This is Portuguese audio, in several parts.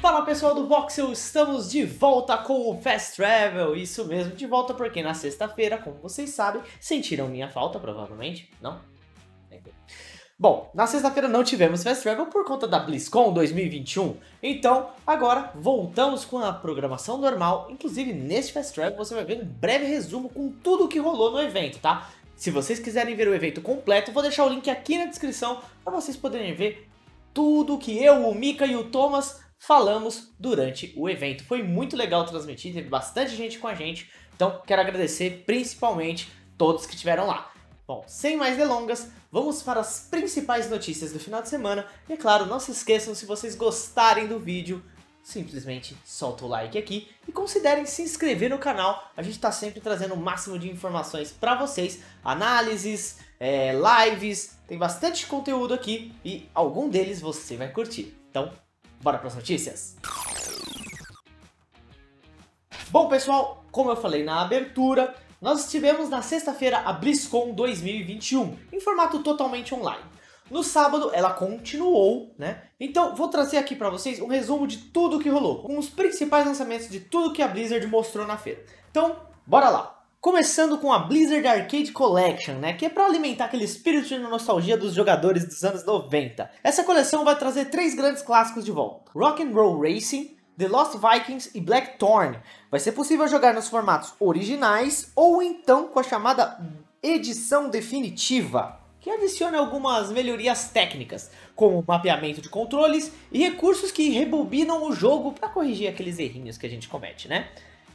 Fala pessoal do Voxel, estamos de volta com o Fast Travel, isso mesmo, de volta porque na sexta-feira, como vocês sabem, sentiram minha falta provavelmente, não? Bom, na sexta-feira não tivemos Fast Travel por conta da BlizzCon 2021, então agora voltamos com a programação normal, inclusive neste Fast Travel você vai ver um breve resumo com tudo o que rolou no evento, tá? Se vocês quiserem ver o evento completo, vou deixar o link aqui na descrição para vocês poderem ver tudo que eu, o Mika e o Thomas falamos durante o evento. Foi muito legal transmitir, teve bastante gente com a gente, então quero agradecer principalmente todos que estiveram lá. Bom, sem mais delongas, vamos para as principais notícias do final de semana. E é claro, não se esqueçam, se vocês gostarem do vídeo, simplesmente solta o like aqui e considerem se inscrever no canal. A gente está sempre trazendo o máximo de informações para vocês, análises, é, lives, tem bastante conteúdo aqui e algum deles você vai curtir. Então, Bora para as notícias? Bom pessoal, como eu falei na abertura, nós estivemos na sexta-feira a BlizzCon 2021, em formato totalmente online. No sábado ela continuou, né? Então vou trazer aqui para vocês um resumo de tudo que rolou, com os principais lançamentos de tudo que a Blizzard mostrou na feira. Então, bora lá! Começando com a Blizzard Arcade Collection, né, que é para alimentar aquele espírito de nostalgia dos jogadores dos anos 90. Essa coleção vai trazer três grandes clássicos de volta. Rock and Roll Racing, The Lost Vikings e Blackthorn. Vai ser possível jogar nos formatos originais ou então com a chamada edição definitiva, que adiciona algumas melhorias técnicas, como mapeamento de controles e recursos que rebobinam o jogo para corrigir aqueles errinhos que a gente comete, né?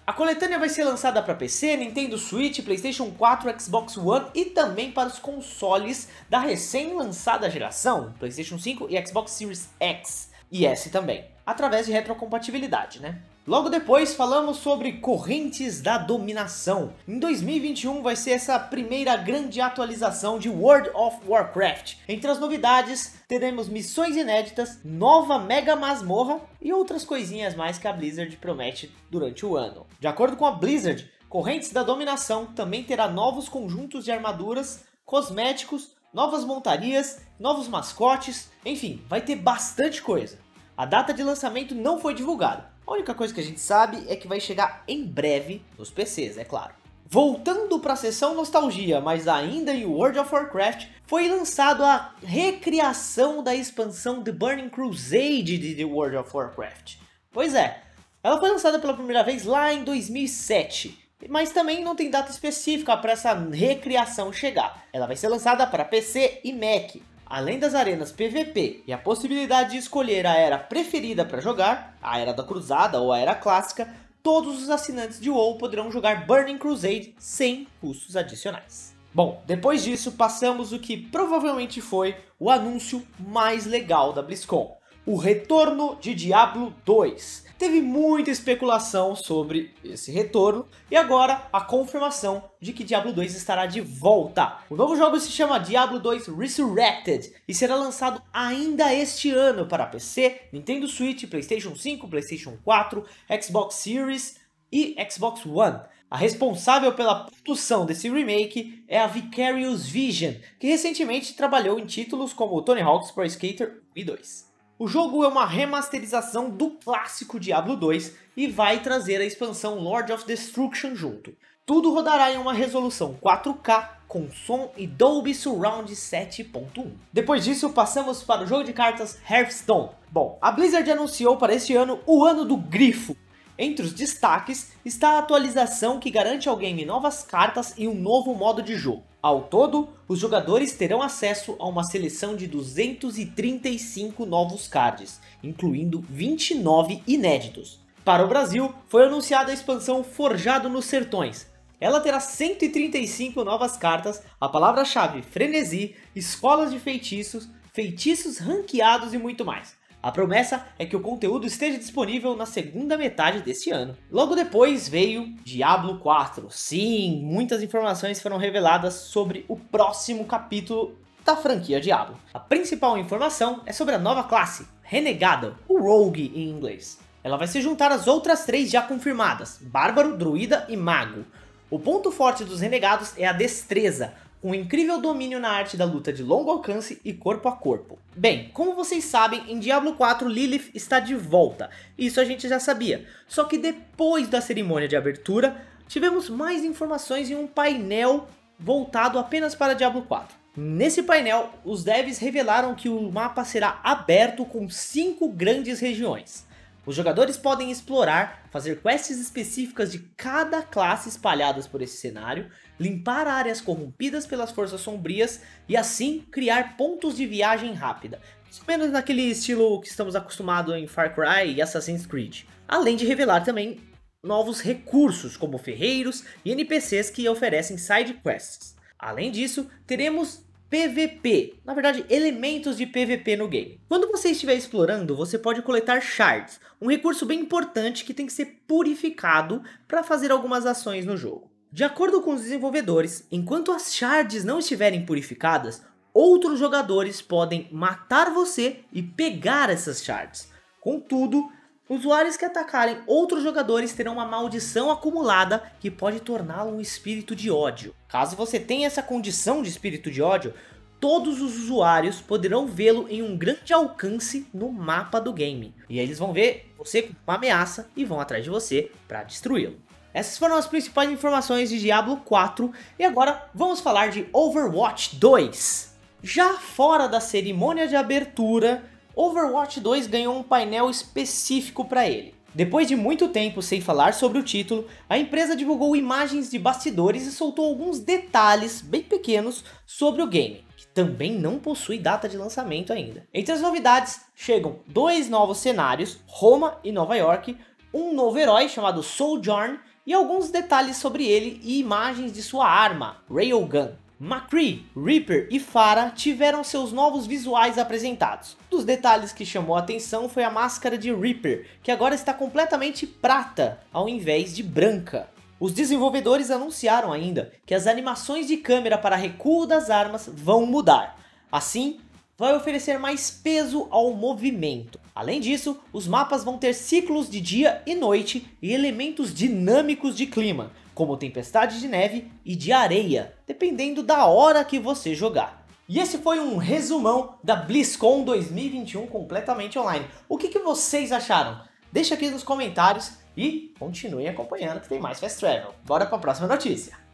A coletânea vai ser lançada para PC, Nintendo Switch, PlayStation 4, Xbox One e também para os consoles da recém-lançada geração, PlayStation 5 e Xbox Series X e S também, através de retrocompatibilidade, né? Logo depois falamos sobre Correntes da Dominação. Em 2021 vai ser essa primeira grande atualização de World of Warcraft. Entre as novidades, teremos missões inéditas, nova mega masmorra e outras coisinhas mais que a Blizzard promete durante o ano. De acordo com a Blizzard, Correntes da Dominação também terá novos conjuntos de armaduras, cosméticos, novas montarias, novos mascotes, enfim, vai ter bastante coisa. A data de lançamento não foi divulgada, a única coisa que a gente sabe é que vai chegar em breve nos PCs, é claro. Voltando para a sessão nostalgia, mas ainda em World of Warcraft, foi lançado a recriação da expansão The Burning Crusade de The World of Warcraft. Pois é, ela foi lançada pela primeira vez lá em 2007, mas também não tem data específica para essa recriação chegar. Ela vai ser lançada para PC e Mac, Além das arenas PVP e a possibilidade de escolher a era preferida para jogar, a Era da Cruzada ou a Era Clássica, todos os assinantes de WoW poderão jogar Burning Crusade sem custos adicionais. Bom, depois disso passamos o que provavelmente foi o anúncio mais legal da BlizzCon, o retorno de Diablo 2. Teve muita especulação sobre esse retorno e agora a confirmação de que Diablo 2 estará de volta. O novo jogo se chama Diablo 2 Resurrected e será lançado ainda este ano para PC, Nintendo Switch, PlayStation 5, PlayStation 4, Xbox Series e Xbox One. A responsável pela produção desse remake é a Vicarious Vision, que recentemente trabalhou em títulos como Tony Hawk's Pro Skater 1 e 2. O jogo é uma remasterização do clássico Diablo 2 e vai trazer a expansão Lord of Destruction junto. Tudo rodará em uma resolução 4K com som e Dolby Surround 7.1. Depois disso, passamos para o jogo de cartas Hearthstone. Bom, a Blizzard anunciou para este ano o ano do grifo, entre os destaques está a atualização que garante ao game novas cartas e um novo modo de jogo. Ao todo, os jogadores terão acesso a uma seleção de 235 novos cards, incluindo 29 inéditos. Para o Brasil, foi anunciada a expansão Forjado nos Sertões. Ela terá 135 novas cartas, a palavra-chave frenesi, escolas de feitiços, feitiços ranqueados e muito mais. A promessa é que o conteúdo esteja disponível na segunda metade deste ano. Logo depois veio Diablo 4. Sim, muitas informações foram reveladas sobre o próximo capítulo da franquia Diablo. A principal informação é sobre a nova classe, Renegado, o Rogue em inglês. Ela vai se juntar às outras três já confirmadas, Bárbaro, Druida e Mago. O ponto forte dos Renegados é a destreza, um incrível domínio na arte da luta de longo alcance e corpo a corpo. Bem, como vocês sabem, em Diablo 4 Lilith está de volta, isso a gente já sabia, só que depois da cerimônia de abertura, tivemos mais informações em um painel voltado apenas para Diablo 4. Nesse painel, os devs revelaram que o mapa será aberto com cinco grandes regiões. Os jogadores podem explorar, fazer quests específicas de cada classe espalhadas por esse cenário, limpar áreas corrompidas pelas forças sombrias e assim criar pontos de viagem rápida, mais menos naquele estilo que estamos acostumados em Far Cry e Assassin's Creed. Além de revelar também novos recursos como ferreiros e NPCs que oferecem side quests. Além disso, teremos PVP, na verdade elementos de PVP no game. Quando você estiver explorando, você pode coletar shards, um recurso bem importante que tem que ser purificado para fazer algumas ações no jogo. De acordo com os desenvolvedores, enquanto as shards não estiverem purificadas, outros jogadores podem matar você e pegar essas shards. Contudo, Usuários que atacarem outros jogadores terão uma maldição acumulada que pode torná-lo um espírito de ódio. Caso você tenha essa condição de espírito de ódio, todos os usuários poderão vê-lo em um grande alcance no mapa do game. E eles vão ver você com uma ameaça e vão atrás de você para destruí-lo. Essas foram as principais informações de Diablo 4 e agora vamos falar de Overwatch 2. Já fora da cerimônia de abertura, Overwatch 2 ganhou um painel específico para ele. Depois de muito tempo sem falar sobre o título, a empresa divulgou imagens de bastidores e soltou alguns detalhes bem pequenos sobre o game, que também não possui data de lançamento ainda. Entre as novidades chegam dois novos cenários, Roma e Nova York, um novo herói chamado Sojourn e alguns detalhes sobre ele e imagens de sua arma, Railgun. McCree, Reaper e Farah tiveram seus novos visuais apresentados. Um dos detalhes que chamou a atenção foi a máscara de Reaper, que agora está completamente prata ao invés de branca. Os desenvolvedores anunciaram ainda que as animações de câmera para recuo das armas vão mudar. Assim, vai oferecer mais peso ao movimento. Além disso, os mapas vão ter ciclos de dia e noite e elementos dinâmicos de clima, como tempestade de neve e de areia, dependendo da hora que você jogar. E esse foi um resumão da BlizzCon 2021 completamente online. O que, que vocês acharam? Deixa aqui nos comentários e continuem acompanhando que tem mais Fast Travel. Bora para a próxima notícia.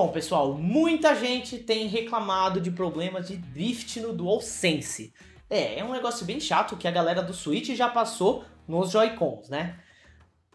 Bom, pessoal, muita gente tem reclamado de problemas de drift no DualSense. É, é um negócio bem chato que a galera do Switch já passou nos Joy-Cons, né?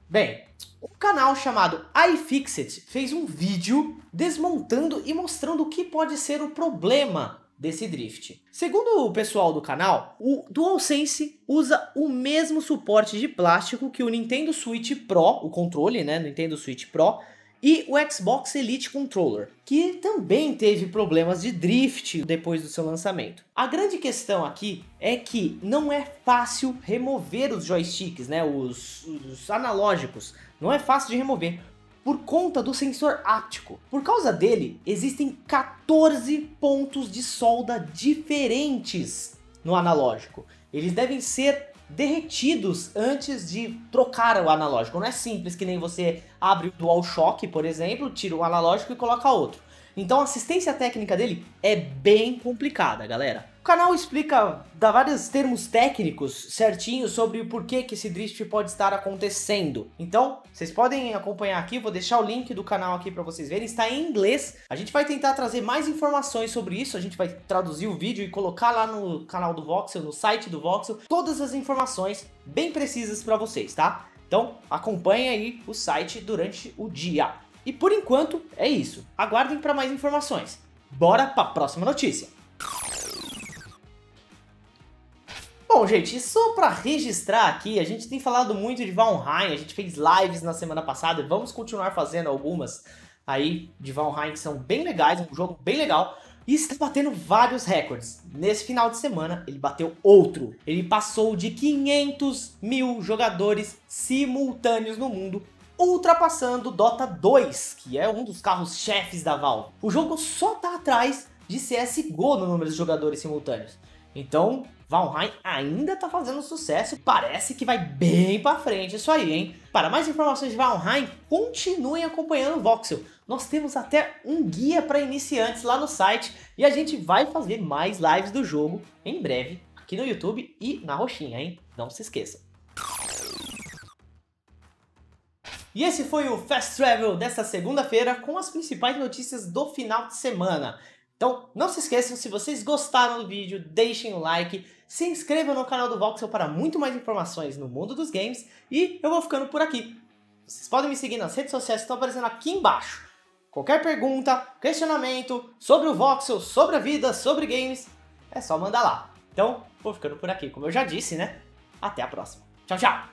Bem, um canal chamado iFixit fez um vídeo desmontando e mostrando o que pode ser o problema desse drift. Segundo o pessoal do canal, o DualSense usa o mesmo suporte de plástico que o Nintendo Switch Pro, o controle, né, Nintendo Switch Pro, e o Xbox Elite Controller, que também teve problemas de drift depois do seu lançamento. A grande questão aqui é que não é fácil remover os joysticks, né, os, os analógicos, não é fácil de remover por conta do sensor áptico. Por causa dele, existem 14 pontos de solda diferentes no analógico. Eles devem ser derretidos antes de trocar o analógico. Não é simples que nem você abre o DualShock, por exemplo, tira um analógico e coloca outro. Então a assistência técnica dele é bem complicada, galera. O canal explica, dá vários termos técnicos certinhos sobre o porquê que esse drift pode estar acontecendo. Então, vocês podem acompanhar aqui, vou deixar o link do canal aqui para vocês verem, está em inglês. A gente vai tentar trazer mais informações sobre isso, a gente vai traduzir o vídeo e colocar lá no canal do Voxel, no site do Voxel, todas as informações bem precisas para vocês, tá? Então, acompanhe aí o site durante o dia. E por enquanto é isso. Aguardem para mais informações. Bora para a próxima notícia. Bom, gente, só para registrar aqui, a gente tem falado muito de Valheim, a gente fez lives na semana passada e vamos continuar fazendo algumas aí de Valheim que são bem legais, um jogo bem legal. E está batendo vários recordes. Nesse final de semana, ele bateu outro. Ele passou de 500 mil jogadores simultâneos no mundo, ultrapassando Dota 2, que é um dos carros-chefes da Valve. O jogo só está atrás de CSGO no número de jogadores simultâneos. Então, Valheim ainda tá fazendo sucesso, parece que vai bem para frente isso aí, hein? Para mais informações de Valheim, continuem acompanhando o Voxel. Nós temos até um guia para iniciantes lá no site e a gente vai fazer mais lives do jogo em breve aqui no YouTube e na roxinha, hein? Não se esqueça. E esse foi o Fast Travel desta segunda-feira com as principais notícias do final de semana. Então, não se esqueçam, se vocês gostaram do vídeo, deixem o like, se inscrevam no canal do Voxel para muito mais informações no mundo dos games e eu vou ficando por aqui. Vocês podem me seguir nas redes sociais que estão aparecendo aqui embaixo. Qualquer pergunta, questionamento sobre o Voxel, sobre a vida, sobre games, é só mandar lá. Então, vou ficando por aqui, como eu já disse, né? Até a próxima. Tchau, tchau!